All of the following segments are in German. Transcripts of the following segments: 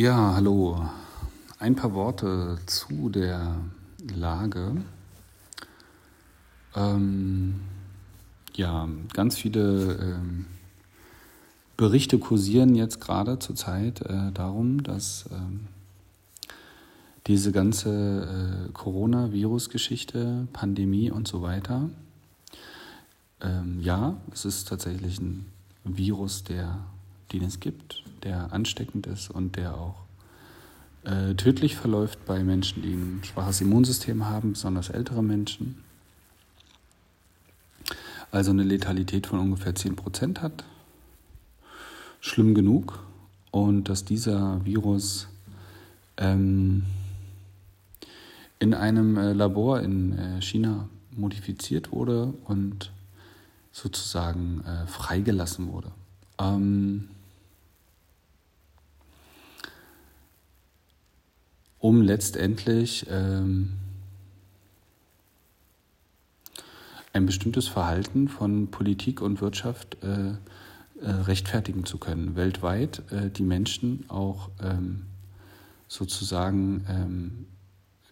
Ja, hallo. Ein paar Worte zu der Lage. Ähm, ja, ganz viele ähm, Berichte kursieren jetzt gerade zurzeit äh, darum, dass ähm, diese ganze äh, Coronavirus-Geschichte, Pandemie und so weiter, ähm, ja, es ist tatsächlich ein Virus, der, den es gibt, der ansteckend ist und der auch äh, tödlich verläuft bei Menschen, die ein schwaches Immunsystem haben, besonders ältere Menschen. Also eine Letalität von ungefähr 10% hat. Schlimm genug. Und dass dieser Virus ähm, in einem äh, Labor in äh, China modifiziert wurde und sozusagen äh, freigelassen wurde. Ähm, um letztendlich ähm, ein bestimmtes Verhalten von Politik und Wirtschaft äh, äh, rechtfertigen zu können, weltweit äh, die Menschen auch ähm, sozusagen ähm,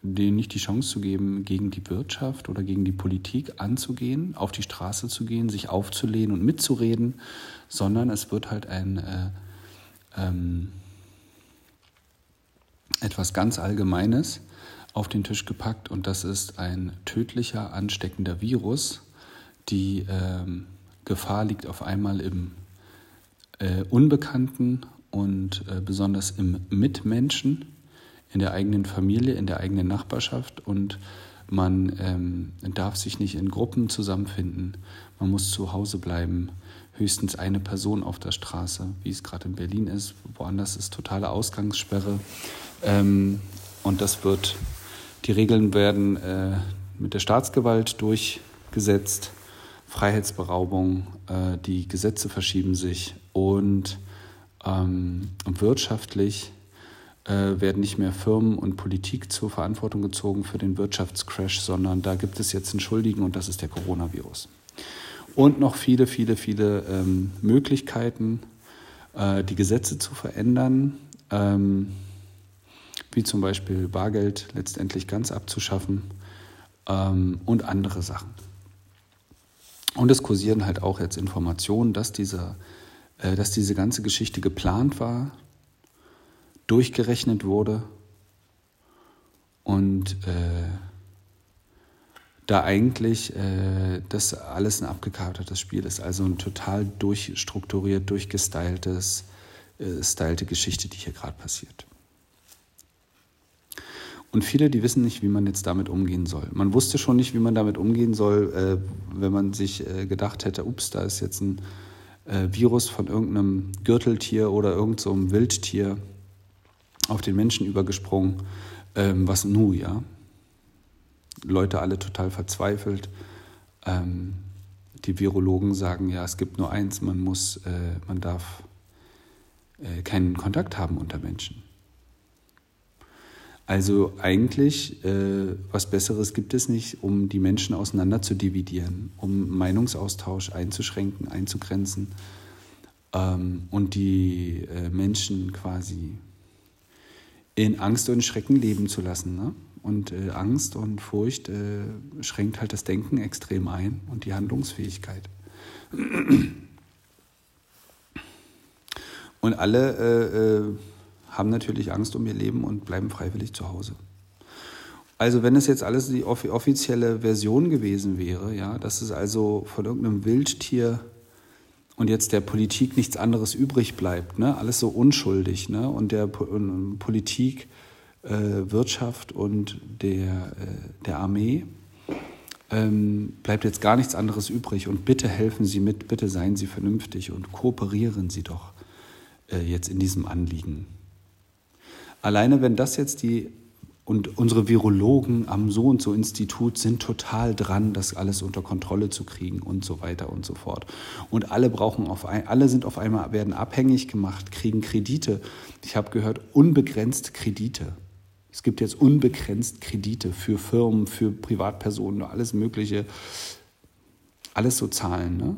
denen nicht die Chance zu geben, gegen die Wirtschaft oder gegen die Politik anzugehen, auf die Straße zu gehen, sich aufzulehnen und mitzureden, sondern es wird halt ein äh, ähm, etwas ganz Allgemeines auf den Tisch gepackt und das ist ein tödlicher, ansteckender Virus. Die ähm, Gefahr liegt auf einmal im äh, Unbekannten und äh, besonders im Mitmenschen in der eigenen Familie, in der eigenen Nachbarschaft und man ähm, darf sich nicht in Gruppen zusammenfinden. Man muss zu Hause bleiben. Höchstens eine Person auf der Straße, wie es gerade in Berlin ist. Woanders ist totale Ausgangssperre. Ähm, und das wird, die Regeln werden äh, mit der Staatsgewalt durchgesetzt. Freiheitsberaubung, äh, die Gesetze verschieben sich und ähm, wirtschaftlich äh, werden nicht mehr Firmen und Politik zur Verantwortung gezogen für den Wirtschaftscrash, sondern da gibt es jetzt einen Schuldigen und das ist der Coronavirus. Und noch viele, viele, viele ähm, Möglichkeiten, äh, die Gesetze zu verändern, ähm, wie zum Beispiel Bargeld letztendlich ganz abzuschaffen ähm, und andere Sachen. Und es kursieren halt auch jetzt Informationen, dass, dieser, äh, dass diese ganze Geschichte geplant war, durchgerechnet wurde und äh, da eigentlich äh, das alles ein abgekartetes Spiel ist, also ein total durchstrukturiert, durchgestyltes, äh, stylte Geschichte, die hier gerade passiert. Und viele, die wissen nicht, wie man jetzt damit umgehen soll. Man wusste schon nicht, wie man damit umgehen soll, äh, wenn man sich äh, gedacht hätte, ups, da ist jetzt ein äh, Virus von irgendeinem Gürteltier oder irgendeinem so Wildtier auf den Menschen übergesprungen. Ähm, was nu, ja? Leute alle total verzweifelt. Ähm, die Virologen sagen, ja, es gibt nur eins, man muss, äh, man darf äh, keinen Kontakt haben unter Menschen. Also eigentlich, äh, was Besseres gibt es nicht, um die Menschen auseinander zu dividieren, um Meinungsaustausch einzuschränken, einzugrenzen ähm, und die äh, Menschen quasi in Angst und Schrecken leben zu lassen. Ne? Und äh, Angst und Furcht äh, schränkt halt das Denken extrem ein und die Handlungsfähigkeit. Und alle äh, äh, haben natürlich Angst um ihr Leben und bleiben freiwillig zu Hause. Also wenn es jetzt alles die offizielle Version gewesen wäre, ja, dass es also von irgendeinem Wildtier und jetzt der Politik nichts anderes übrig bleibt. Ne? Alles so unschuldig. Ne? Und der und Politik, äh, Wirtschaft und der, äh, der Armee ähm, bleibt jetzt gar nichts anderes übrig. Und bitte helfen Sie mit, bitte seien Sie vernünftig und kooperieren Sie doch äh, jetzt in diesem Anliegen. Alleine wenn das jetzt die und unsere Virologen am so und so Institut sind total dran, das alles unter Kontrolle zu kriegen und so weiter und so fort. Und alle brauchen auf ein, alle sind auf einmal werden abhängig gemacht, kriegen Kredite. Ich habe gehört unbegrenzt Kredite. Es gibt jetzt unbegrenzt Kredite für Firmen, für Privatpersonen, alles Mögliche, alles so Zahlen. Ne?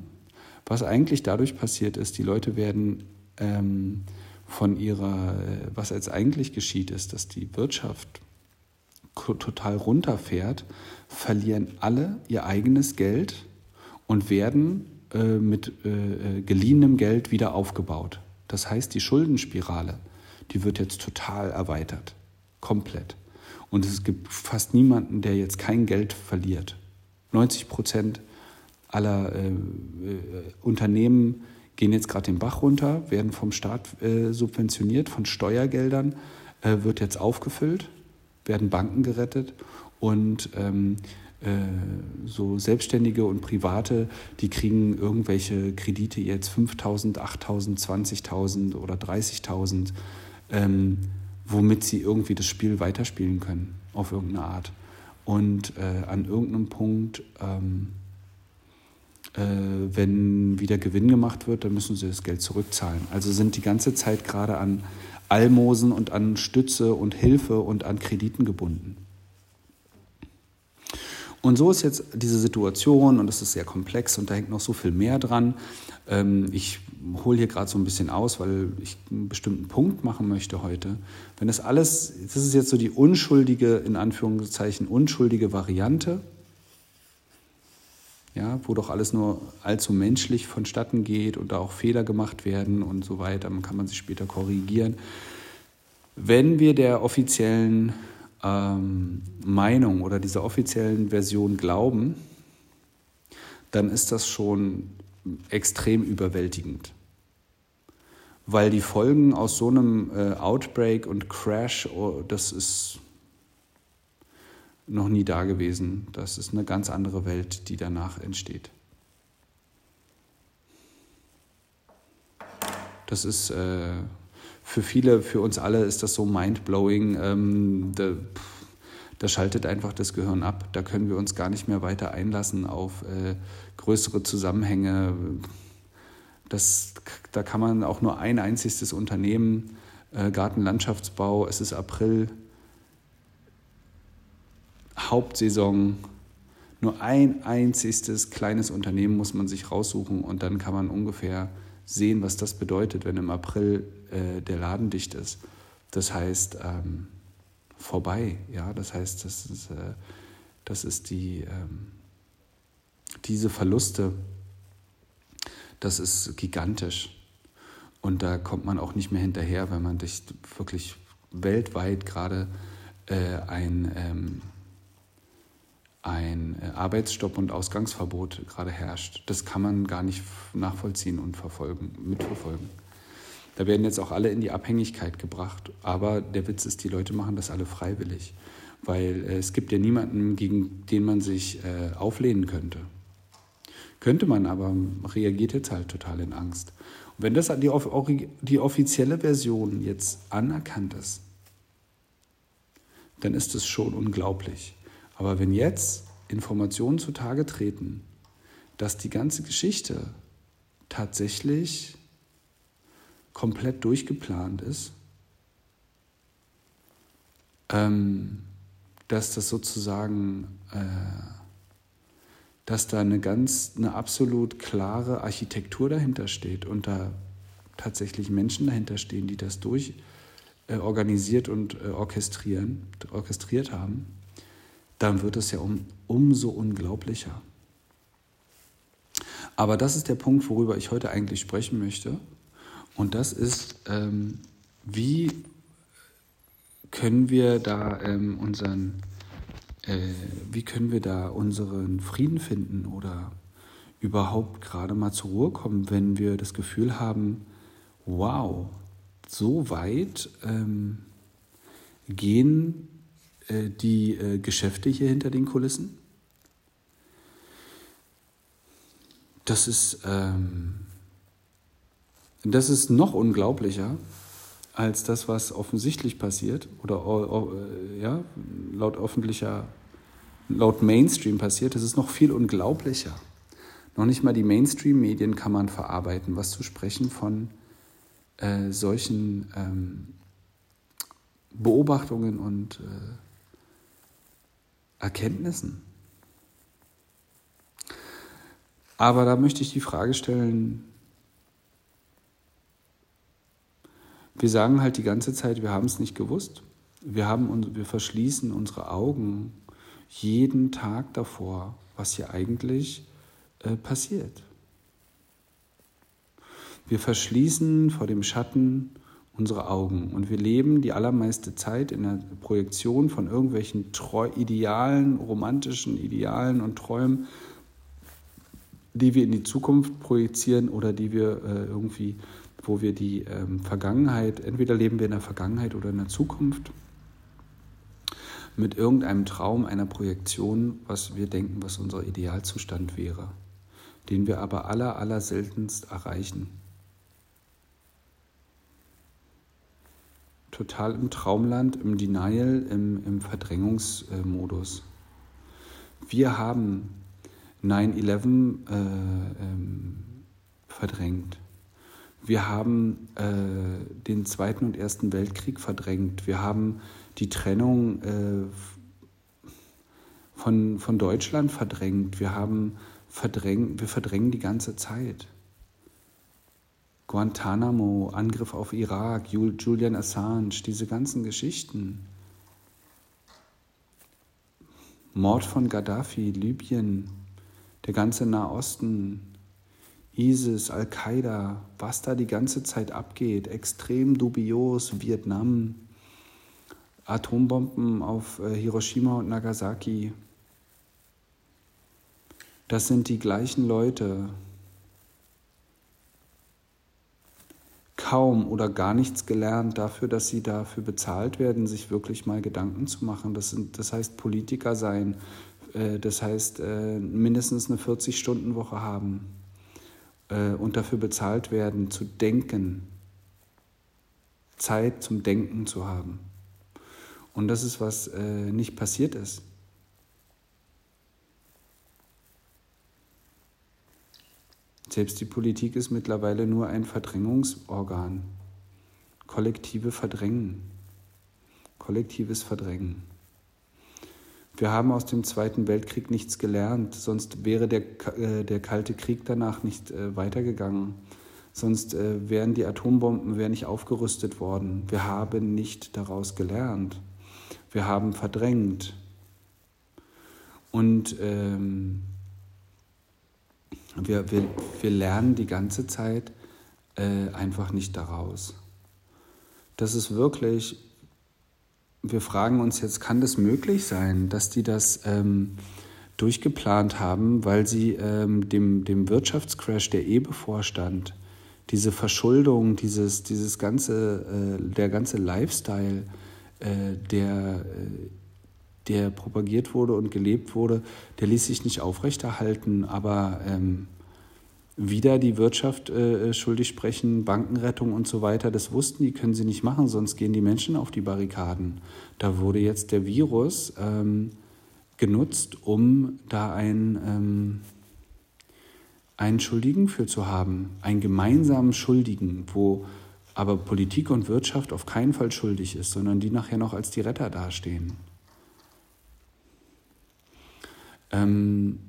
Was eigentlich dadurch passiert ist, die Leute werden ähm, von ihrer, äh, was jetzt eigentlich geschieht, ist, dass die Wirtschaft total runterfährt, verlieren alle ihr eigenes Geld und werden äh, mit äh, äh, geliehenem Geld wieder aufgebaut. Das heißt, die Schuldenspirale, die wird jetzt total erweitert. Komplett. Und es gibt fast niemanden, der jetzt kein Geld verliert. 90 Prozent aller äh, äh, Unternehmen gehen jetzt gerade den Bach runter, werden vom Staat äh, subventioniert, von Steuergeldern, wird jetzt aufgefüllt, werden Banken gerettet und ähm, äh, so Selbstständige und Private, die kriegen irgendwelche Kredite jetzt 5.000, 8.000, 20.000 oder 30.000, ähm, womit sie irgendwie das Spiel weiterspielen können, auf irgendeine Art. Und äh, an irgendeinem Punkt, ähm, äh, wenn wieder Gewinn gemacht wird, dann müssen sie das Geld zurückzahlen. Also sind die ganze Zeit gerade an Almosen und an Stütze und Hilfe und an Krediten gebunden. Und so ist jetzt diese Situation und es ist sehr komplex und da hängt noch so viel mehr dran. Ähm, ich hole hier gerade so ein bisschen aus, weil ich einen bestimmten Punkt machen möchte heute. Wenn das alles, das ist jetzt so die unschuldige, in Anführungszeichen, unschuldige Variante, ja, wo doch alles nur allzu menschlich vonstatten geht und da auch Fehler gemacht werden und so weiter, dann kann man sich später korrigieren. Wenn wir der offiziellen ähm, Meinung oder dieser offiziellen Version glauben, dann ist das schon extrem überwältigend. Weil die Folgen aus so einem äh, Outbreak und Crash, oh, das ist noch nie da gewesen. Das ist eine ganz andere Welt, die danach entsteht. Das ist äh, für viele, für uns alle ist das so mindblowing. Ähm, da, da, schaltet einfach das Gehirn ab. Da können wir uns gar nicht mehr weiter einlassen auf äh, größere Zusammenhänge. Das, da kann man auch nur ein einziges Unternehmen, äh, Gartenlandschaftsbau, es ist April, Hauptsaison, nur ein einziges kleines Unternehmen muss man sich raussuchen und dann kann man ungefähr sehen, was das bedeutet, wenn im April äh, der Laden dicht ist. Das heißt, ähm, vorbei. Ja, das heißt, das ist, äh, das ist die, ähm, diese Verluste, das ist gigantisch. Und da kommt man auch nicht mehr hinterher, wenn man sich wirklich weltweit gerade äh, ein ähm, ein äh, Arbeitsstopp und Ausgangsverbot gerade herrscht. Das kann man gar nicht nachvollziehen und verfolgen, mitverfolgen. Da werden jetzt auch alle in die Abhängigkeit gebracht. Aber der Witz ist, die Leute machen das alle freiwillig. Weil äh, es gibt ja niemanden, gegen den man sich äh, auflehnen könnte. Könnte man, aber reagiert jetzt halt total in Angst. Und wenn das die, die offizielle Version jetzt anerkannt ist, dann ist es schon unglaublich. Aber wenn jetzt Informationen zutage treten, dass die ganze Geschichte tatsächlich komplett durchgeplant ist, ähm, dass das sozusagen, äh, dass da eine ganz, eine absolut klare Architektur dahinter steht und da tatsächlich Menschen dahinter stehen, die das durch äh, organisiert und äh, orchestrieren, orchestriert haben dann wird es ja um, umso unglaublicher. Aber das ist der Punkt, worüber ich heute eigentlich sprechen möchte. Und das ist, ähm, wie können wir da ähm, unseren, äh, wie können wir da unseren Frieden finden oder überhaupt gerade mal zur Ruhe kommen, wenn wir das Gefühl haben, wow, so weit ähm, gehen die äh, Geschäfte hier hinter den Kulissen. Das ist, ähm, das ist noch unglaublicher als das, was offensichtlich passiert oder äh, ja, laut öffentlicher, laut Mainstream passiert. Das ist noch viel unglaublicher. Noch nicht mal die Mainstream-Medien kann man verarbeiten, was zu sprechen von äh, solchen ähm, Beobachtungen und äh, Erkenntnissen. Aber da möchte ich die Frage stellen, Wir sagen halt die ganze Zeit, wir haben es nicht gewusst. Wir, haben, wir verschließen unsere Augen jeden Tag davor, was hier eigentlich äh, passiert. Wir verschließen vor dem Schatten unsere Augen und wir leben die allermeiste Zeit in der Projektion von irgendwelchen Treu Idealen, romantischen Idealen und Träumen, die wir in die Zukunft projizieren oder die wir äh, irgendwie, wo wir die ähm, Vergangenheit, entweder leben wir in der Vergangenheit oder in der Zukunft mit irgendeinem Traum, einer Projektion, was wir denken, was unser Idealzustand wäre, den wir aber aller, aller seltenst erreichen. Total im Traumland, im Denial, im, im Verdrängungsmodus. Wir haben 9-11 äh, ähm, verdrängt. Wir haben äh, den Zweiten und Ersten Weltkrieg verdrängt. Wir haben die Trennung äh, von, von Deutschland verdrängt. Wir haben verdrängt, wir verdrängen die ganze Zeit. Guantanamo, Angriff auf Irak, Julian Assange, diese ganzen Geschichten. Mord von Gaddafi, Libyen, der ganze Nahosten, ISIS, Al-Qaida, was da die ganze Zeit abgeht, extrem dubios, Vietnam, Atombomben auf äh, Hiroshima und Nagasaki. Das sind die gleichen Leute. Kaum oder gar nichts gelernt dafür, dass sie dafür bezahlt werden, sich wirklich mal Gedanken zu machen. Das, sind, das heißt Politiker sein, äh, das heißt äh, mindestens eine 40-Stunden-Woche haben und dafür bezahlt werden, zu denken, Zeit zum Denken zu haben. Und das ist, was äh, nicht passiert ist. Selbst die Politik ist mittlerweile nur ein Verdrängungsorgan. Kollektive Verdrängen. Kollektives Verdrängen. Wir haben aus dem Zweiten Weltkrieg nichts gelernt, sonst wäre der, äh, der Kalte Krieg danach nicht äh, weitergegangen. Sonst äh, wären die Atombomben wären nicht aufgerüstet worden. Wir haben nicht daraus gelernt. Wir haben verdrängt. Und ähm, wir, wir, wir lernen die ganze Zeit äh, einfach nicht daraus. Das ist wirklich, wir fragen uns jetzt, kann das möglich sein, dass die das ähm, durchgeplant haben, weil sie ähm, dem, dem Wirtschaftscrash, der eh bevorstand, diese Verschuldung, dieses, dieses ganze, äh, der ganze Lifestyle, äh, der, äh, der propagiert wurde und gelebt wurde, der ließ sich nicht aufrechterhalten, aber ähm, wieder die Wirtschaft äh, schuldig sprechen, Bankenrettung und so weiter, das wussten die, können sie nicht machen, sonst gehen die Menschen auf die Barrikaden. Da wurde jetzt der Virus ähm, genutzt, um da ein, ähm, einen Schuldigen für zu haben, einen gemeinsamen Schuldigen, wo aber Politik und Wirtschaft auf keinen Fall schuldig ist, sondern die nachher noch als die Retter dastehen. Ähm,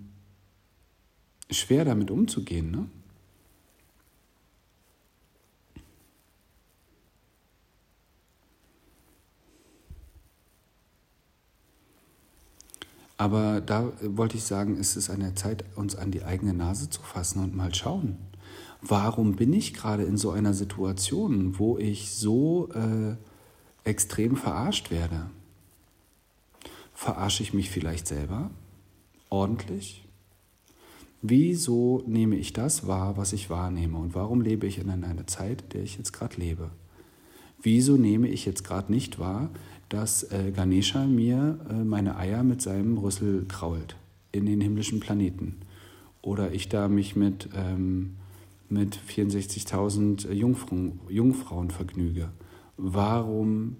schwer damit umzugehen, ne? Aber da wollte ich sagen, ist es an der Zeit, uns an die eigene Nase zu fassen und mal schauen warum bin ich gerade in so einer Situation, wo ich so äh, extrem verarscht werde? Verarsche ich mich vielleicht selber ordentlich? Wieso nehme ich das wahr, was ich wahrnehme? Und warum lebe ich in einer Zeit, in der ich jetzt gerade lebe? Wieso nehme ich jetzt gerade nicht wahr, dass äh, Ganesha mir äh, meine Eier mit seinem Rüssel krault in den himmlischen Planeten? Oder ich da mich mit ähm, mit 64.000 Jungfrauen, Jungfrauen vergnüge. Warum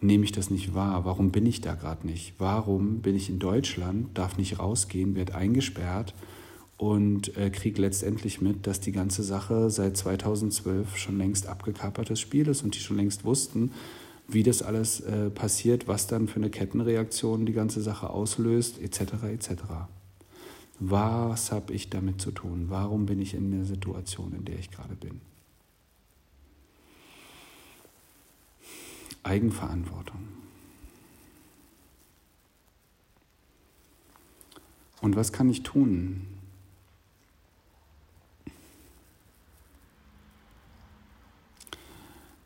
nehme ich das nicht wahr? Warum bin ich da gerade nicht? Warum bin ich in Deutschland, darf nicht rausgehen, werde eingesperrt und äh, kriege letztendlich mit, dass die ganze Sache seit 2012 schon längst abgekapertes Spiel ist und die schon längst wussten, wie das alles äh, passiert, was dann für eine Kettenreaktion die ganze Sache auslöst, etc. etc. Was habe ich damit zu tun? Warum bin ich in der Situation, in der ich gerade bin? Eigenverantwortung. Und was kann ich tun?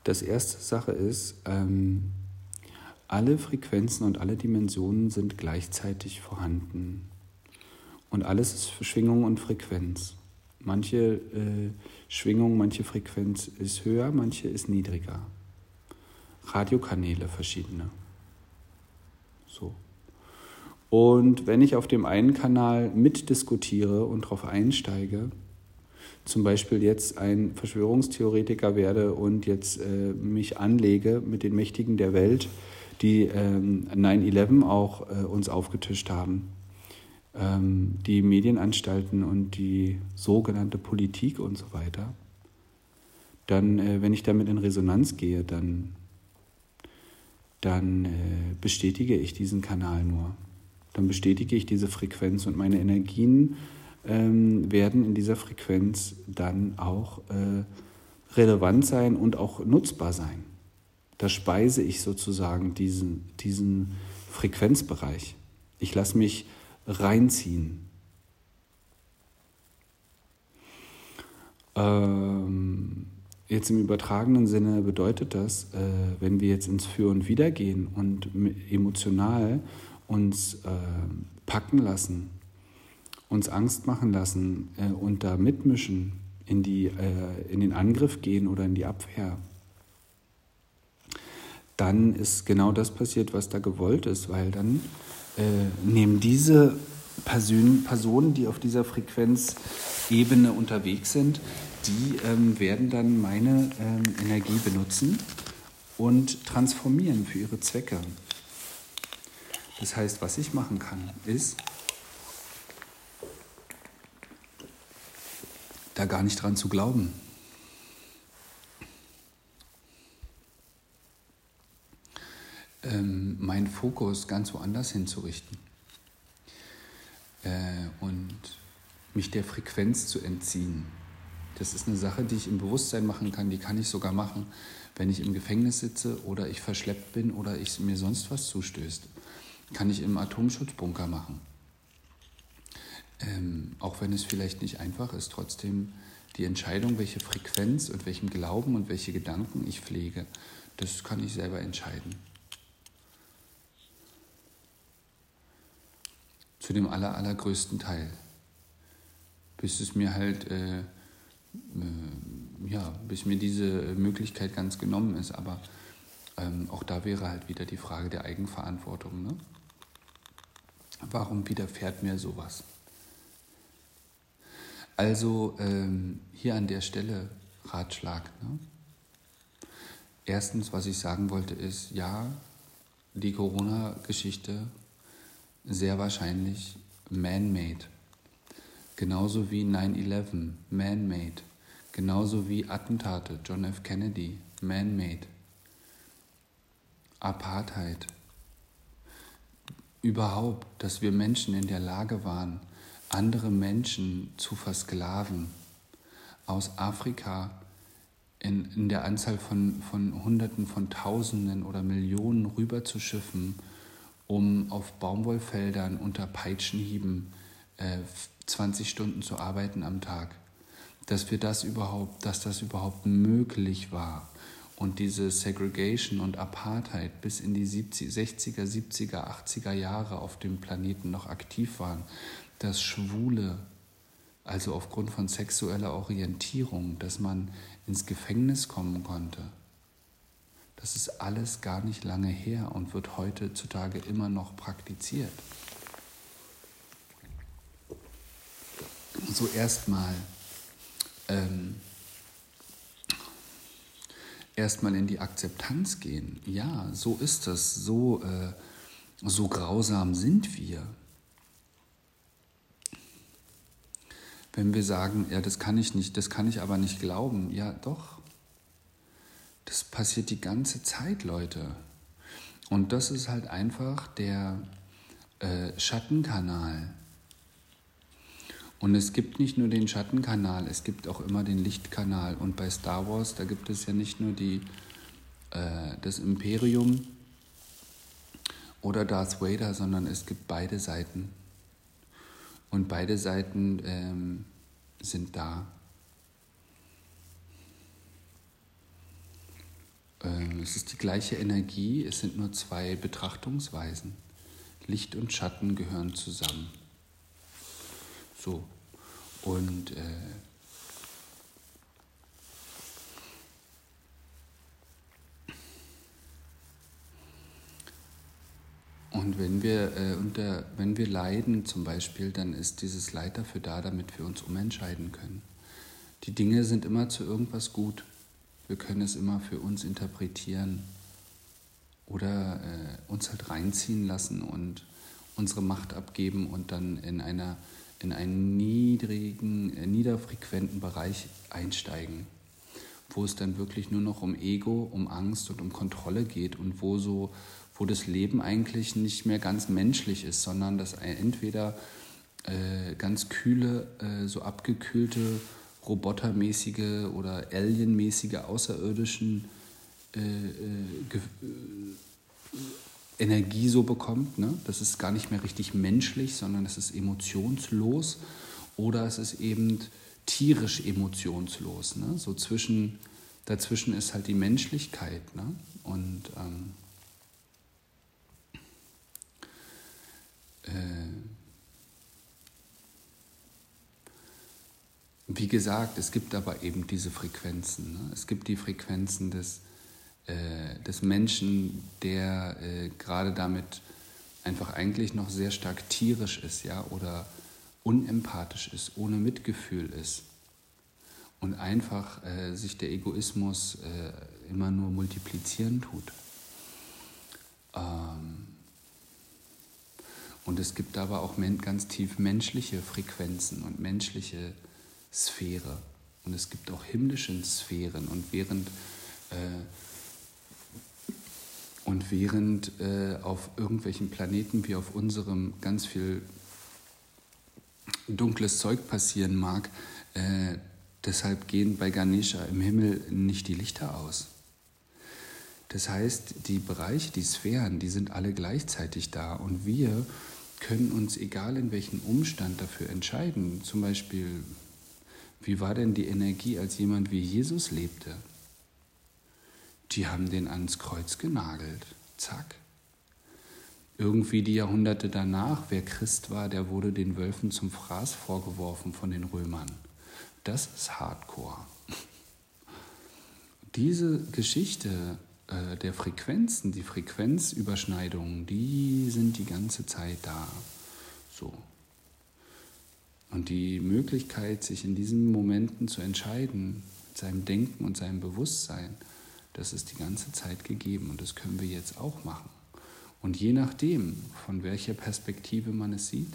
Das erste Sache ist, ähm, alle Frequenzen und alle Dimensionen sind gleichzeitig vorhanden. Und alles ist Schwingung und Frequenz. Manche äh, Schwingung, manche Frequenz ist höher, manche ist niedriger. Radiokanäle verschiedene. So. Und wenn ich auf dem einen Kanal mitdiskutiere und darauf einsteige, zum Beispiel jetzt ein Verschwörungstheoretiker werde und jetzt äh, mich anlege mit den Mächtigen der Welt, die ähm, 9-11 auch äh, uns aufgetischt haben, ähm, die Medienanstalten und die sogenannte Politik und so weiter, dann, äh, wenn ich damit in Resonanz gehe, dann, dann äh, bestätige ich diesen Kanal nur dann bestätige ich diese Frequenz und meine Energien ähm, werden in dieser Frequenz dann auch äh, relevant sein und auch nutzbar sein. Da speise ich sozusagen diesen, diesen Frequenzbereich. Ich lasse mich reinziehen. Ähm, jetzt im übertragenen Sinne bedeutet das, äh, wenn wir jetzt ins Für und Wider gehen und emotional uns äh, packen lassen, uns Angst machen lassen äh, und da mitmischen, in, die, äh, in den Angriff gehen oder in die Abwehr, dann ist genau das passiert, was da gewollt ist, weil dann äh, nehmen diese Person, Personen, die auf dieser Frequenzebene unterwegs sind, die ähm, werden dann meine ähm, Energie benutzen und transformieren für ihre Zwecke. Das heißt, was ich machen kann, ist, da gar nicht dran zu glauben. Ähm, meinen Fokus ganz woanders hinzurichten äh, und mich der Frequenz zu entziehen. Das ist eine Sache, die ich im Bewusstsein machen kann, die kann ich sogar machen, wenn ich im Gefängnis sitze oder ich verschleppt bin oder ich mir sonst was zustößt kann ich im Atomschutzbunker machen. Ähm, auch wenn es vielleicht nicht einfach ist, trotzdem die Entscheidung, welche Frequenz und welchem Glauben und welche Gedanken ich pflege, das kann ich selber entscheiden. Zu dem aller, allergrößten Teil. Bis es mir halt, äh, ja, bis mir diese Möglichkeit ganz genommen ist. Aber ähm, auch da wäre halt wieder die Frage der Eigenverantwortung. Ne? Warum widerfährt mir sowas? Also ähm, hier an der Stelle Ratschlag. Ne? Erstens, was ich sagen wollte, ist, ja, die Corona-Geschichte sehr wahrscheinlich man-made. Genauso wie 9-11, man-made. Genauso wie Attentate, John F. Kennedy, man-made. Apartheid, überhaupt, dass wir Menschen in der Lage waren, andere Menschen zu versklaven, aus Afrika in, in der Anzahl von, von Hunderten von Tausenden oder Millionen rüberzuschiffen, um auf Baumwollfeldern unter Peitschenhieben äh, 20 Stunden zu arbeiten am Tag. Dass wir das überhaupt, dass das überhaupt möglich war und diese Segregation und Apartheid bis in die 70, 60er, 70er, 80er Jahre auf dem Planeten noch aktiv waren, dass Schwule, also aufgrund von sexueller Orientierung, dass man ins Gefängnis kommen konnte, das ist alles gar nicht lange her und wird heutzutage immer noch praktiziert. So erstmal ähm, erstmal in die Akzeptanz gehen. Ja, so ist es, so, äh, so grausam sind wir. Wenn wir sagen, ja, das kann ich nicht, das kann ich aber nicht glauben, ja, doch. Das passiert die ganze Zeit, Leute. Und das ist halt einfach der äh, Schattenkanal und es gibt nicht nur den Schattenkanal, es gibt auch immer den Lichtkanal. Und bei Star Wars, da gibt es ja nicht nur die, äh, das Imperium oder Darth Vader, sondern es gibt beide Seiten. Und beide Seiten ähm, sind da. Ähm, es ist die gleiche Energie, es sind nur zwei Betrachtungsweisen. Licht und Schatten gehören zusammen. So. Und äh, Und wenn wir, äh, unter, wenn wir leiden zum Beispiel, dann ist dieses Leid dafür da, damit wir uns umentscheiden können. Die Dinge sind immer zu irgendwas gut. Wir können es immer für uns interpretieren oder äh, uns halt reinziehen lassen und unsere Macht abgeben und dann in, einer, in einen niedrigen, äh, niederfrequenten Bereich einsteigen, wo es dann wirklich nur noch um Ego, um Angst und um Kontrolle geht und wo so wo das Leben eigentlich nicht mehr ganz menschlich ist, sondern dass entweder äh, ganz kühle, äh, so abgekühlte, robotermäßige oder alienmäßige außerirdischen äh, äh, äh, Energie so bekommt. Ne? Das ist gar nicht mehr richtig menschlich, sondern es ist emotionslos oder es ist eben tierisch emotionslos. Ne? So zwischen, dazwischen ist halt die Menschlichkeit. Ne? Und ähm, äh, wie gesagt, es gibt aber eben diese Frequenzen. Ne? Es gibt die Frequenzen des, äh, des Menschen, der äh, gerade damit einfach eigentlich noch sehr stark tierisch ist, ja, oder unempathisch ist, ohne Mitgefühl ist und einfach äh, sich der Egoismus äh, immer nur multiplizieren tut. Ähm, und es gibt aber auch ganz tief menschliche Frequenzen und menschliche Sphäre. Und es gibt auch himmlische Sphären. Und während, äh, und während äh, auf irgendwelchen Planeten wie auf unserem ganz viel dunkles Zeug passieren mag, äh, deshalb gehen bei Ganesha im Himmel nicht die Lichter aus. Das heißt, die Bereiche, die Sphären, die sind alle gleichzeitig da. Und wir können uns, egal in welchem Umstand, dafür entscheiden. Zum Beispiel, wie war denn die Energie, als jemand wie Jesus lebte? Die haben den ans Kreuz genagelt. Zack. Irgendwie die Jahrhunderte danach, wer Christ war, der wurde den Wölfen zum Fraß vorgeworfen von den Römern. Das ist Hardcore. Diese Geschichte äh, der Frequenzen, die Frequenzüberschneidungen, die sind die ganze Zeit da. So. Und die Möglichkeit, sich in diesen Momenten zu entscheiden, mit seinem Denken und seinem Bewusstsein, das ist die ganze Zeit gegeben und das können wir jetzt auch machen. Und je nachdem, von welcher Perspektive man es sieht,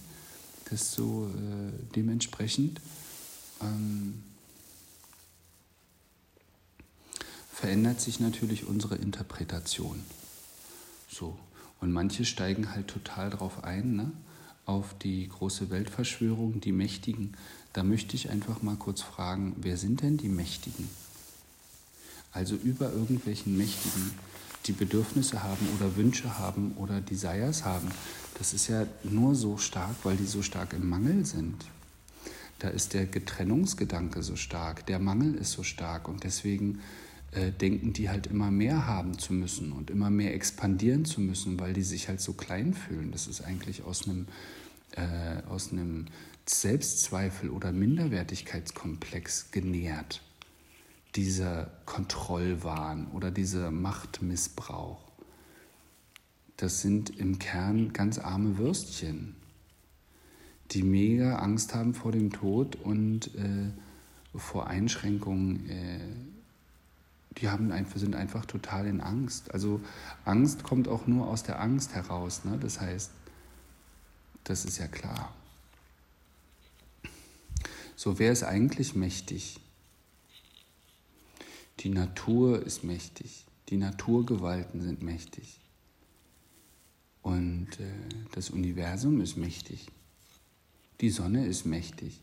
desto äh, dementsprechend ähm, verändert sich natürlich unsere Interpretation. So. Und manche steigen halt total drauf ein, ne? auf die große Weltverschwörung, die Mächtigen. Da möchte ich einfach mal kurz fragen, wer sind denn die Mächtigen? Also über irgendwelchen Mächtigen, die Bedürfnisse haben oder Wünsche haben oder Desires haben. Das ist ja nur so stark, weil die so stark im Mangel sind. Da ist der Getrennungsgedanke so stark, der Mangel ist so stark und deswegen äh, denken die halt immer mehr haben zu müssen und immer mehr expandieren zu müssen, weil die sich halt so klein fühlen. Das ist eigentlich aus einem, äh, aus einem Selbstzweifel oder Minderwertigkeitskomplex genährt. Dieser Kontrollwahn oder dieser Machtmissbrauch. Das sind im Kern ganz arme Würstchen, die mega Angst haben vor dem Tod und äh, vor Einschränkungen äh, die haben einfach, sind einfach total in Angst. Also Angst kommt auch nur aus der Angst heraus. Ne? Das heißt, das ist ja klar. So, wer ist eigentlich mächtig? Die Natur ist mächtig. Die Naturgewalten sind mächtig. Und äh, das Universum ist mächtig. Die Sonne ist mächtig.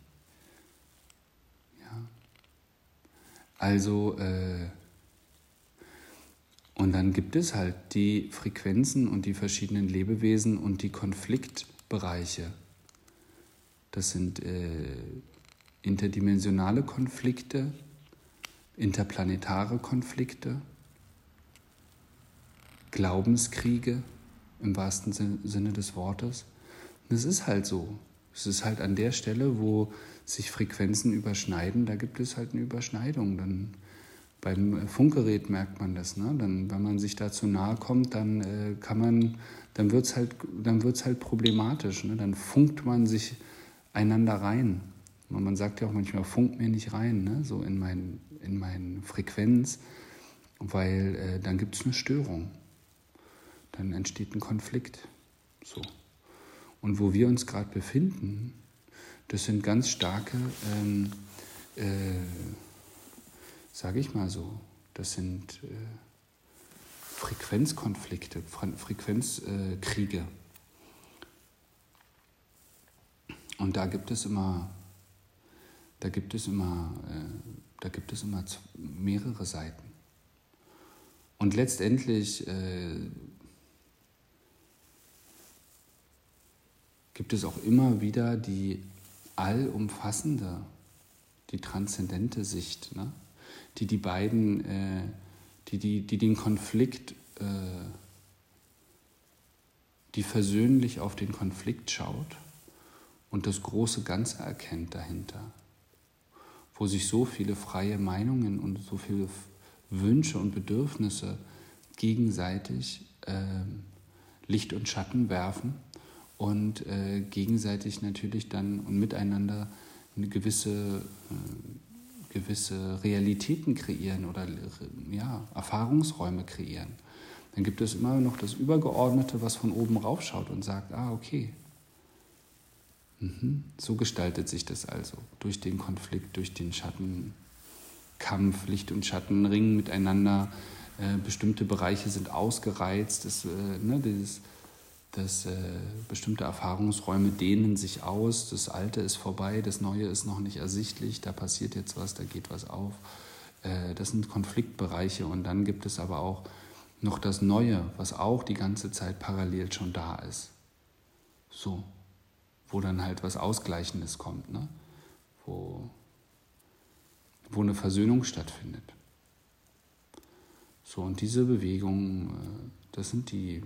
Ja. Also, äh, Und dann gibt es halt die Frequenzen und die verschiedenen Lebewesen und die Konfliktbereiche. Das sind äh, interdimensionale Konflikte, interplanetare Konflikte, Glaubenskriege im wahrsten Sinne des Wortes. Und es ist halt so. Es ist halt an der Stelle, wo sich Frequenzen überschneiden, da gibt es halt eine Überschneidung. Dann beim Funkgerät merkt man das. Ne? Dann, wenn man sich da zu nahe kommt, dann äh, kann man, dann wird es halt, halt problematisch. Ne? Dann funkt man sich einander rein. Man sagt ja auch manchmal, funkt mir nicht rein, ne? so in meine in mein Frequenz, weil äh, dann gibt es eine Störung. Dann entsteht ein Konflikt. So. Und wo wir uns gerade befinden, das sind ganz starke, ähm, äh, sage ich mal so, das sind äh, Frequenzkonflikte, Frequenzkriege. Und da gibt es immer, da gibt es immer, äh, da gibt es immer mehrere Seiten. Und letztendlich äh, gibt es auch immer wieder die allumfassende, die transzendente Sicht, ne? die die beiden, äh, die, die, die den Konflikt, äh, die versöhnlich auf den Konflikt schaut und das große Ganze erkennt dahinter, wo sich so viele freie Meinungen und so viele Wünsche und Bedürfnisse gegenseitig äh, Licht und Schatten werfen und äh, gegenseitig natürlich dann und miteinander eine gewisse, äh, gewisse Realitäten kreieren oder ja, Erfahrungsräume kreieren. Dann gibt es immer noch das Übergeordnete, was von oben raufschaut und sagt, ah, okay, mhm. so gestaltet sich das also. Durch den Konflikt, durch den Schattenkampf, Licht und Schatten ringen miteinander, äh, bestimmte Bereiche sind ausgereizt, das, äh, ne, dieses dass äh, bestimmte Erfahrungsräume dehnen sich aus, das Alte ist vorbei, das Neue ist noch nicht ersichtlich, da passiert jetzt was, da geht was auf. Das sind Konfliktbereiche. Und dann gibt es aber auch noch das Neue, was auch die ganze Zeit parallel schon da ist. So, wo dann halt was Ausgleichendes kommt, ne? wo, wo eine Versöhnung stattfindet. So, und diese Bewegungen, äh, das sind die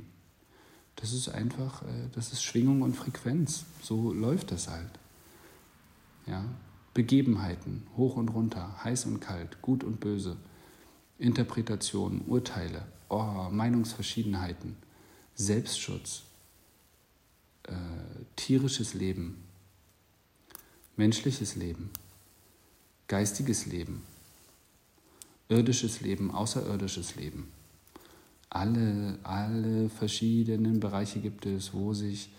das ist einfach, äh, das ist Schwingung und Frequenz. So läuft das halt. Ja? Begebenheiten, hoch und runter, heiß und kalt, gut und böse, Interpretationen, Urteile, oh, Meinungsverschiedenheiten, Selbstschutz, äh, tierisches Leben, menschliches Leben, geistiges Leben, irdisches Leben, außerirdisches Leben alle, alle verschiedenen Bereiche gibt es, wo sich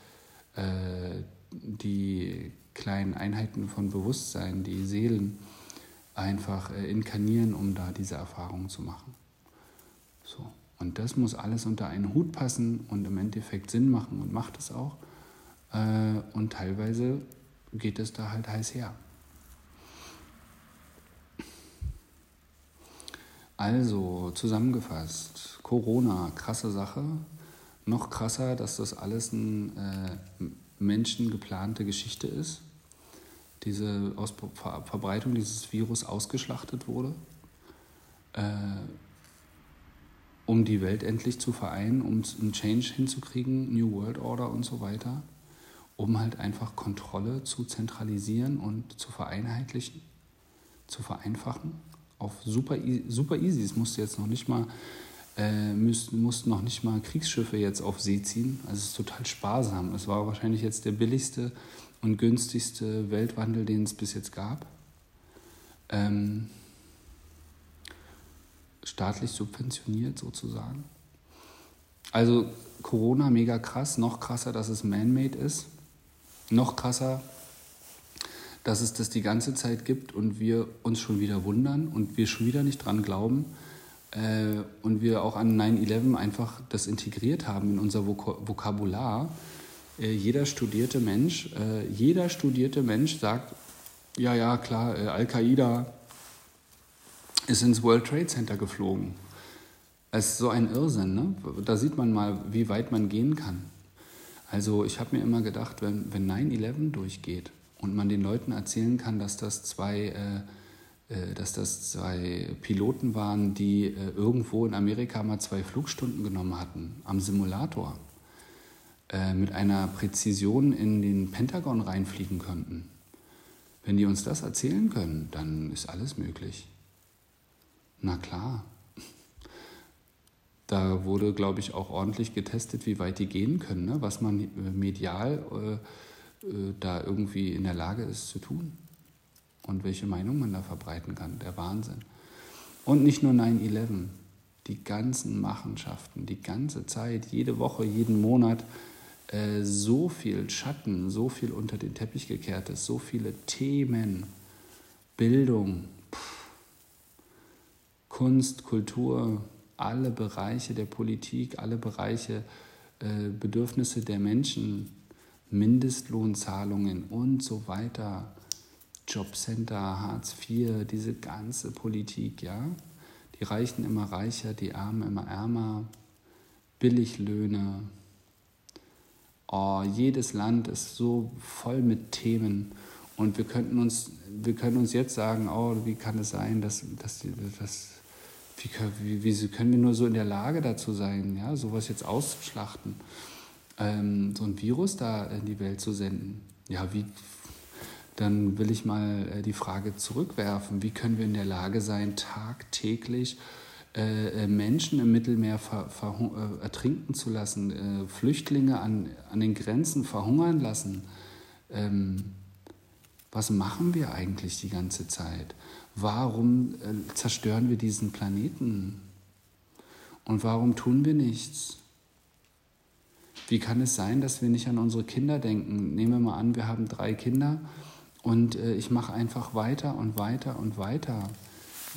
äh, die kleinen Einheiten von Bewusstsein, die Seelen, einfach äh, inkarnieren, um da diese Erfahrungen zu machen. So. Und das muss alles unter einen Hut passen und im Endeffekt Sinn machen und macht es auch. Äh, und teilweise geht es da halt heiß her. Also zusammengefasst, Corona, krasse Sache. Noch krasser, dass das alles eine äh, menschengeplante Geschichte ist. Diese Aus Ver Verbreitung dieses Virus ausgeschlachtet wurde, äh, um die Welt endlich zu vereinen, um einen Change hinzukriegen, New World Order und so weiter, um halt einfach Kontrolle zu zentralisieren und zu vereinheitlichen, zu vereinfachen auf super, super easy. Es musste jetzt noch nicht mal, äh, müssten, mussten noch nicht mal Kriegsschiffe jetzt auf See ziehen. Also es ist total sparsam. Es war wahrscheinlich jetzt der billigste und günstigste Weltwandel, den es bis jetzt gab. Ähm, staatlich subventioniert sozusagen. Also Corona mega krass, noch krasser, dass es man-made ist. Noch krasser, dass es das die ganze Zeit gibt und wir uns schon wieder wundern und wir schon wieder nicht dran glauben äh, und wir auch an 9-11 einfach das integriert haben in unser Vok Vokabular. Äh, jeder studierte Mensch, äh, jeder studierte Mensch sagt, ja, ja, klar, äh, Al-Qaida ist ins World Trade Center geflogen. Es ist so ein Irrsinn, ne? Da sieht man mal, wie weit man gehen kann. Also ich habe mir immer gedacht, wenn, wenn 9-11 durchgeht und man den Leuten erzählen kann, dass das zwei, äh, äh, dass das zwei Piloten waren, die äh, irgendwo in Amerika mal zwei Flugstunden genommen hatten am Simulator, äh, mit einer Präzision in den Pentagon reinfliegen könnten. Wenn die uns das erzählen können, dann ist alles möglich. Na klar. Da wurde, glaube ich, auch ordentlich getestet, wie weit die gehen können, ne? was man medial äh, äh, da irgendwie in der Lage ist zu tun und welche Meinung man da verbreiten kann. Der Wahnsinn. Und nicht nur 9-11, die ganzen Machenschaften, die ganze Zeit, jede Woche, jeden Monat, äh, so viel Schatten, so viel unter den Teppich gekehrt ist, so viele Themen, Bildung, pff, Kunst, Kultur, alle Bereiche der Politik, alle Bereiche, äh, Bedürfnisse der Menschen, Mindestlohnzahlungen und so weiter, Jobcenter, Hartz IV, diese ganze Politik, ja. Die Reichen immer reicher, die Armen immer ärmer, Billiglöhne. Oh, jedes Land ist so voll mit Themen. Und wir könnten uns, wir können uns jetzt sagen, oh, wie kann es sein, dass, dass, dass wie, wie, wie können wir nur so in der Lage dazu sein, ja, sowas jetzt auszuschlachten, ähm, so ein Virus da in die Welt zu senden? Ja, wie, dann will ich mal äh, die Frage zurückwerfen, wie können wir in der Lage sein, tagtäglich äh, äh Menschen im Mittelmeer ver, ver, äh, ertrinken zu lassen, äh, Flüchtlinge an, an den Grenzen verhungern lassen? Ähm, was machen wir eigentlich die ganze Zeit? Warum äh, zerstören wir diesen Planeten? Und warum tun wir nichts? Wie kann es sein, dass wir nicht an unsere Kinder denken? Nehmen wir mal an, wir haben drei Kinder und äh, ich mache einfach weiter und weiter und weiter,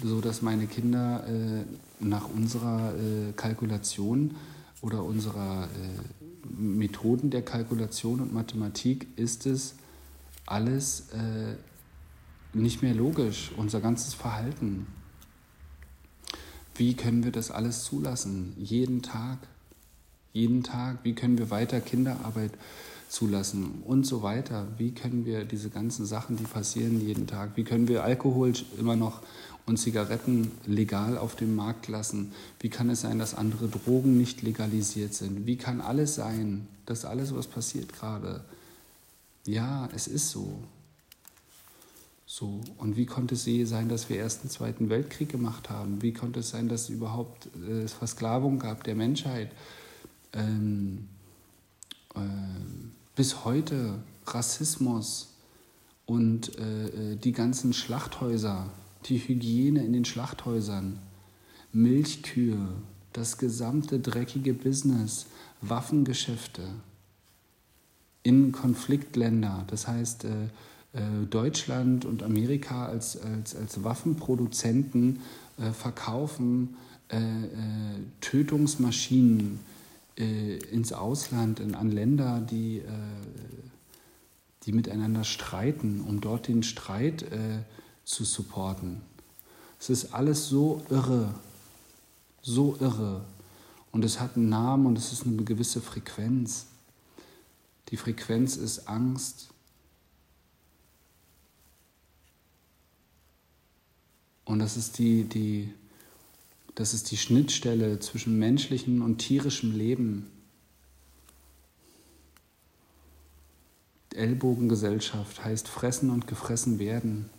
so dass meine Kinder äh, nach unserer äh, Kalkulation oder unserer äh, Methoden der Kalkulation und Mathematik ist es alles äh, nicht mehr logisch, unser ganzes Verhalten. Wie können wir das alles zulassen? Jeden Tag, jeden Tag. Wie können wir weiter Kinderarbeit zulassen und so weiter? Wie können wir diese ganzen Sachen, die passieren jeden Tag, wie können wir Alkohol immer noch und Zigaretten legal auf dem Markt lassen? Wie kann es sein, dass andere Drogen nicht legalisiert sind? Wie kann alles sein, dass alles, was passiert gerade? Ja, es ist so. So, und wie konnte es sein, dass wir Ersten, Zweiten Weltkrieg gemacht haben? Wie konnte es sein, dass es überhaupt äh, Versklavung gab der Menschheit? Ähm, äh, bis heute Rassismus und äh, äh, die ganzen Schlachthäuser, die Hygiene in den Schlachthäusern, Milchkühe, das gesamte dreckige Business, Waffengeschäfte in Konfliktländer, das heißt, äh, Deutschland und Amerika als, als, als Waffenproduzenten äh, verkaufen äh, äh Tötungsmaschinen ins Ausland, in, an Länder, die, die miteinander streiten, um dort den Streit zu supporten. Es ist alles so irre, so irre. Und es hat einen Namen und es ist eine gewisse Frequenz. Die Frequenz ist Angst, Und das ist die, die, das ist die Schnittstelle zwischen menschlichem und tierischem Leben. Ellbogengesellschaft heißt fressen und gefressen werden.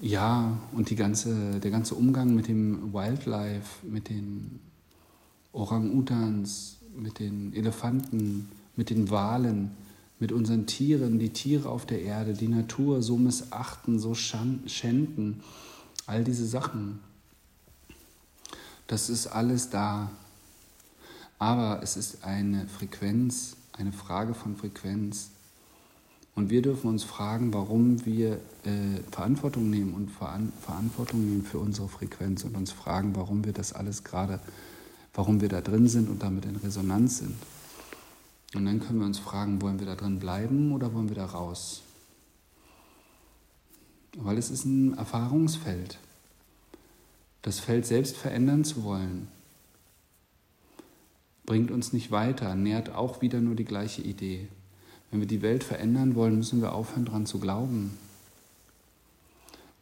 Ja, und die ganze, der ganze Umgang mit dem Wildlife, mit den Orang-Utans, mit den Elefanten, mit den Walen, mit unseren Tieren, die Tiere auf der Erde, die Natur so missachten, so schänden, all diese Sachen. Das ist alles da. Aber es ist eine Frequenz, eine Frage von Frequenz. Und wir dürfen uns fragen, warum wir äh, Verantwortung nehmen und Veran Verantwortung nehmen für unsere Frequenz und uns fragen, warum wir das alles gerade, warum wir da drin sind und damit in Resonanz sind. Und dann können wir uns fragen, wollen wir da drin bleiben oder wollen wir da raus? Weil es ist ein Erfahrungsfeld. Das Feld selbst verändern zu wollen, bringt uns nicht weiter, nährt auch wieder nur die gleiche Idee. Wenn wir die Welt verändern wollen, müssen wir aufhören, daran zu glauben.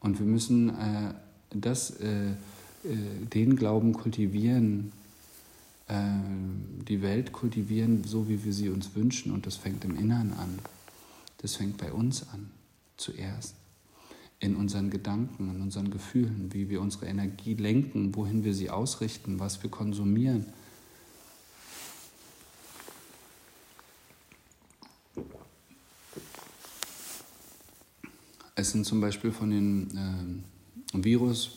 Und wir müssen äh, das, äh, äh, den Glauben kultivieren, äh, die Welt kultivieren, so wie wir sie uns wünschen. Und das fängt im Innern an. Das fängt bei uns an, zuerst. In unseren Gedanken, in unseren Gefühlen, wie wir unsere Energie lenken, wohin wir sie ausrichten, was wir konsumieren. Es sind zum Beispiel von den äh, Virus,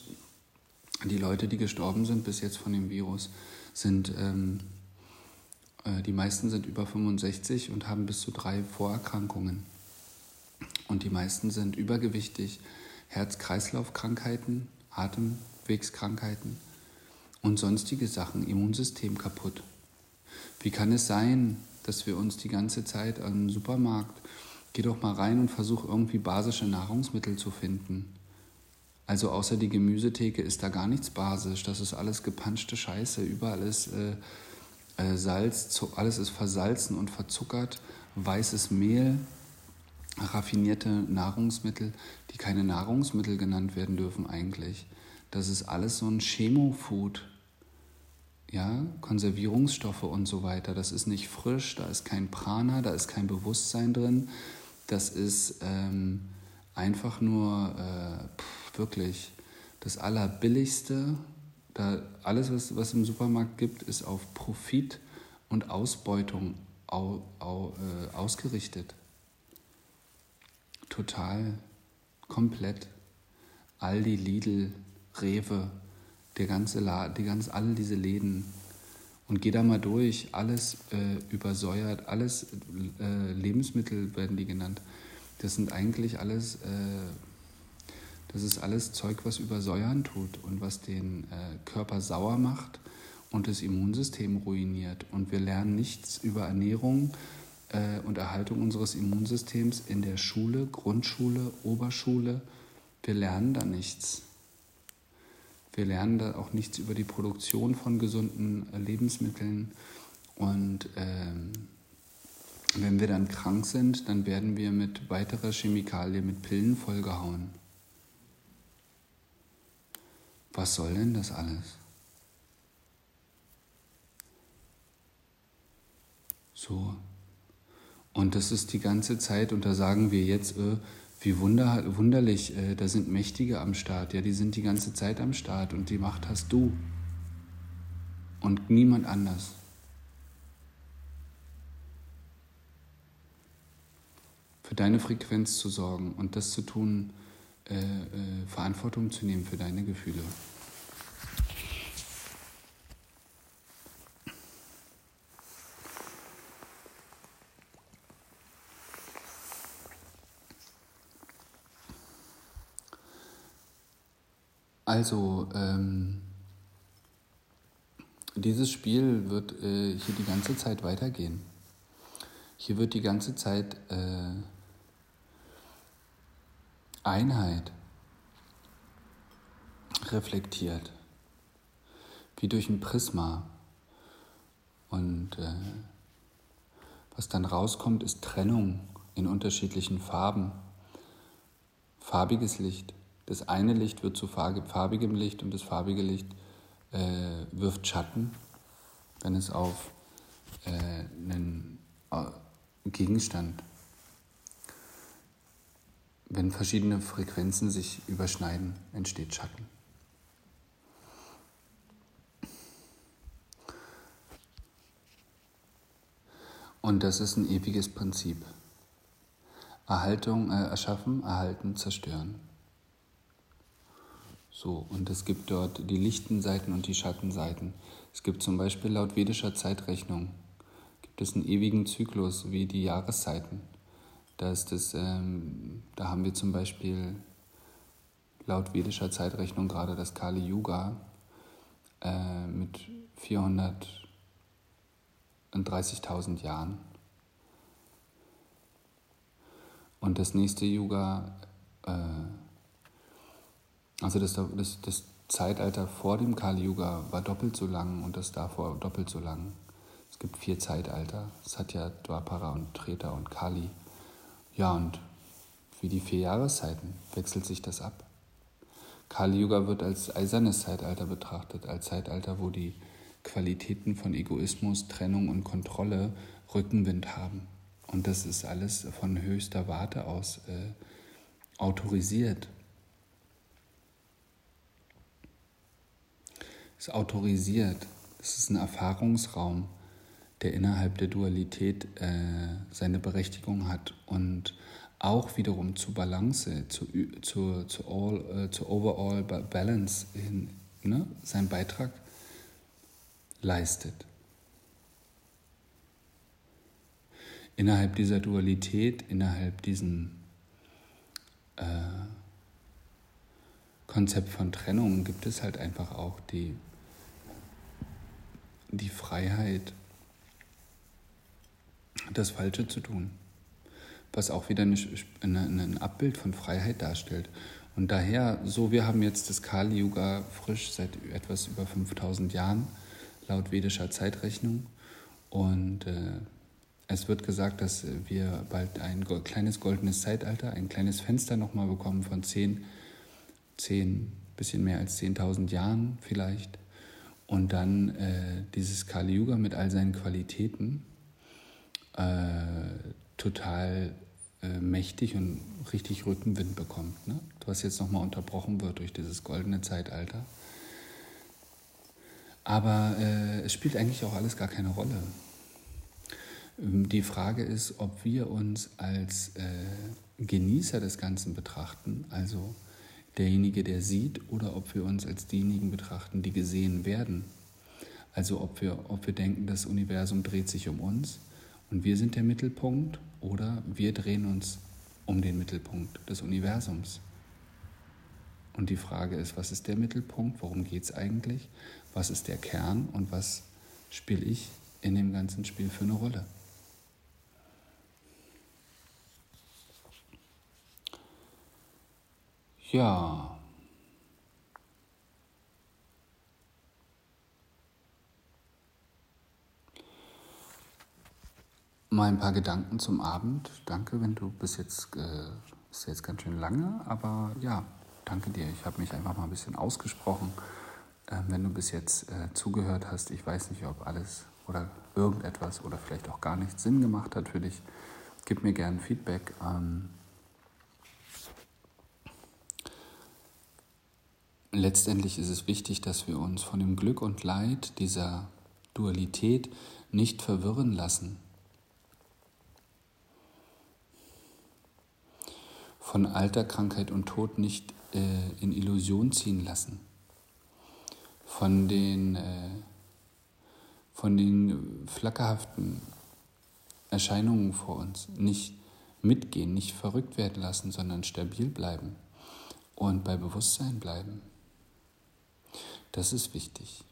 die Leute, die gestorben sind bis jetzt von dem Virus, sind ähm, äh, die meisten sind über 65 und haben bis zu drei Vorerkrankungen. Und die meisten sind übergewichtig, Herz-Kreislauf-Krankheiten, Atemwegskrankheiten und sonstige Sachen, Immunsystem kaputt. Wie kann es sein, dass wir uns die ganze Zeit am Supermarkt Geh doch mal rein und versuch irgendwie basische Nahrungsmittel zu finden. Also außer die Gemüsetheke ist da gar nichts basisch. Das ist alles gepanschte Scheiße. Überall ist äh, äh, Salz, alles ist versalzen und verzuckert. Weißes Mehl, raffinierte Nahrungsmittel, die keine Nahrungsmittel genannt werden dürfen eigentlich. Das ist alles so ein Chemofood. Ja, Konservierungsstoffe und so weiter. Das ist nicht frisch, da ist kein Prana, da ist kein Bewusstsein drin. Das ist ähm, einfach nur äh, pff, wirklich das Allerbilligste. Da alles, was, was im Supermarkt gibt, ist auf Profit und Ausbeutung au, au, äh, ausgerichtet. Total, komplett. Aldi, Lidl, Rewe, der ganze La die ganz, alle diese Läden. Und geh da mal durch, alles äh, übersäuert, alles äh, Lebensmittel werden die genannt. Das sind eigentlich alles, äh, das ist alles Zeug, was übersäuern tut und was den äh, Körper sauer macht und das Immunsystem ruiniert. Und wir lernen nichts über Ernährung äh, und Erhaltung unseres Immunsystems in der Schule, Grundschule, Oberschule. Wir lernen da nichts. Wir lernen da auch nichts über die Produktion von gesunden äh, Lebensmitteln. Und ähm, wenn wir dann krank sind, dann werden wir mit weiterer Chemikalie, mit Pillen vollgehauen. Was soll denn das alles? So. Und das ist die ganze Zeit, und da sagen wir jetzt, äh, wie wunder, wunderlich, äh, da sind Mächtige am Start. Ja, die sind die ganze Zeit am Start und die Macht hast du und niemand anders. Für deine Frequenz zu sorgen und das zu tun, äh, äh, Verantwortung zu nehmen für deine Gefühle. Also, ähm, dieses Spiel wird äh, hier die ganze Zeit weitergehen. Hier wird die ganze Zeit äh, Einheit reflektiert, wie durch ein Prisma. Und äh, was dann rauskommt, ist Trennung in unterschiedlichen Farben, farbiges Licht. Das eine Licht wird zu farbigem Licht und das farbige Licht äh, wirft Schatten, wenn es auf äh, einen äh, Gegenstand, wenn verschiedene Frequenzen sich überschneiden, entsteht Schatten. Und das ist ein ewiges Prinzip. Erhaltung, äh, erschaffen, erhalten, zerstören. So, und es gibt dort die lichten Seiten und die Schattenseiten. Es gibt zum Beispiel laut vedischer Zeitrechnung gibt es einen ewigen Zyklus wie die Jahreszeiten. Da, ist das, ähm, da haben wir zum Beispiel laut vedischer Zeitrechnung gerade das Kali Yuga äh, mit 430.000 Jahren. Und das nächste Yuga äh, Also das, das, das Zeitalter vor dem Kali Yuga war doppelt so lang und das davor doppelt so lang. Es gibt vier Zeitalter. Satya, Dwapara und Treta und Kali. Ja, und wie die vier Jahreszeiten wechselt sich das ab. Kali Yuga wird als eisernes Zeitalter betrachtet, als Zeitalter, wo die Qualitäten von Egoismus, Trennung und Kontrolle Rückenwind haben. Und das ist alles von höchster Warte aus äh, autorisiert. Es ist autorisiert. Es ist ein Erfahrungsraum, der innerhalb der Dualität äh, seine Berechtigung hat und auch wiederum zu Balance, zu, zu, zu, all, äh, zu Overall Balance hin, ne, seinen Beitrag leistet. Innerhalb dieser Dualität, innerhalb diesem äh, Konzept von Trennung gibt es halt einfach auch die, die Freiheit, das Falsche zu tun, was auch wieder eine, eine, ein Abbild von Freiheit darstellt. Und daher, so wir haben jetzt das Kali Yuga frisch seit etwas über 5000 Jahren, laut vedischer Zeitrechnung. Und äh, es wird gesagt, dass wir bald ein kleines goldenes Zeitalter, ein kleines Fenster nochmal bekommen von 10, 10, bisschen mehr als 10.000 Jahren vielleicht. Und dann äh, dieses Kali Yuga mit all seinen Qualitäten äh, total äh, mächtig und richtig Rückenwind bekommt. Ne? Was jetzt nochmal unterbrochen wird durch dieses goldene Zeitalter. Aber äh, es spielt eigentlich auch alles gar keine Rolle. Ähm, die Frage ist, ob wir uns als äh, Genießer des Ganzen betrachten, also derjenige, der sieht, oder ob wir uns als diejenigen betrachten, die gesehen werden. Also ob wir, ob wir denken, das Universum dreht sich um uns und wir sind der Mittelpunkt oder wir drehen uns um den Mittelpunkt des Universums. Und die Frage ist, was ist der Mittelpunkt? Worum geht es eigentlich? Was ist der Kern und was spiele ich in dem ganzen Spiel für eine Rolle? Ja. Mal ein paar Gedanken zum Abend. Danke, wenn du bis jetzt, äh, ist jetzt ganz schön lange, aber ja, danke dir. Ich habe mich einfach mal ein bisschen ausgesprochen. Äh, wenn du bis jetzt äh, zugehört hast, ich weiß nicht, ob alles oder irgendetwas oder vielleicht auch gar nichts Sinn gemacht hat für dich, gib mir gerne Feedback. Ähm, letztendlich ist es wichtig, dass wir uns von dem Glück und Leid dieser Dualität nicht verwirren lassen. Von Alter, Krankheit und Tod nicht äh, in Illusion ziehen lassen. Von den, äh, von den flackerhaften Erscheinungen vor uns nicht mitgehen, nicht verrückt werden lassen, sondern stabil bleiben und bei Bewusstsein bleiben. Das ist wichtig.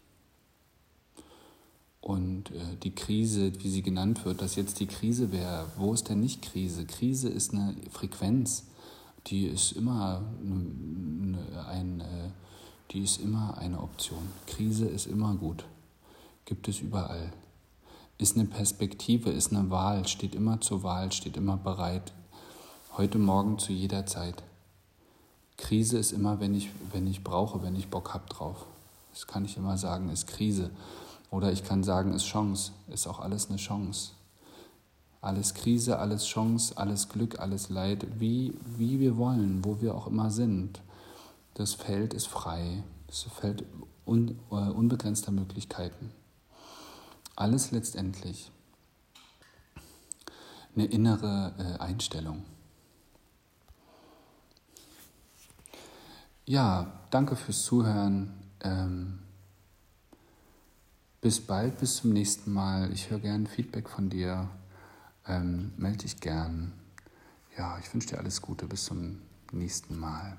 Und äh, die Krise, wie sie genannt wird, dass jetzt die Krise wäre, wo ist denn nicht Krise? Krise ist eine Frequenz, die ist immer eine, ein, äh, die ist immer eine Option. Krise ist immer gut, gibt es überall. Ist eine Perspektive, ist eine Wahl, steht immer zur Wahl, steht immer bereit. Heute Morgen zu jeder Zeit. Krise ist immer, wenn ich, wenn ich brauche, wenn ich Bock habe drauf. Das kann ich immer sagen, ist Krise. Oder ich kann sagen, ist Chance. Ist auch alles eine Chance. Alles Krise, alles Chance, alles Glück, alles Leid, wie, wie wir wollen, wo wir auch immer sind. Das Feld ist frei. Das Feld un, äh, unbegrenzter Möglichkeiten. Alles letztendlich eine innere äh, Einstellung. Ja, danke fürs Zuhören. Ähm, bis bald, bis zum nächsten Mal. Ich höre gern Feedback von dir. Ähm, melde dich gern. Ja, ich wünsche dir alles Gute. Bis zum nächsten Mal.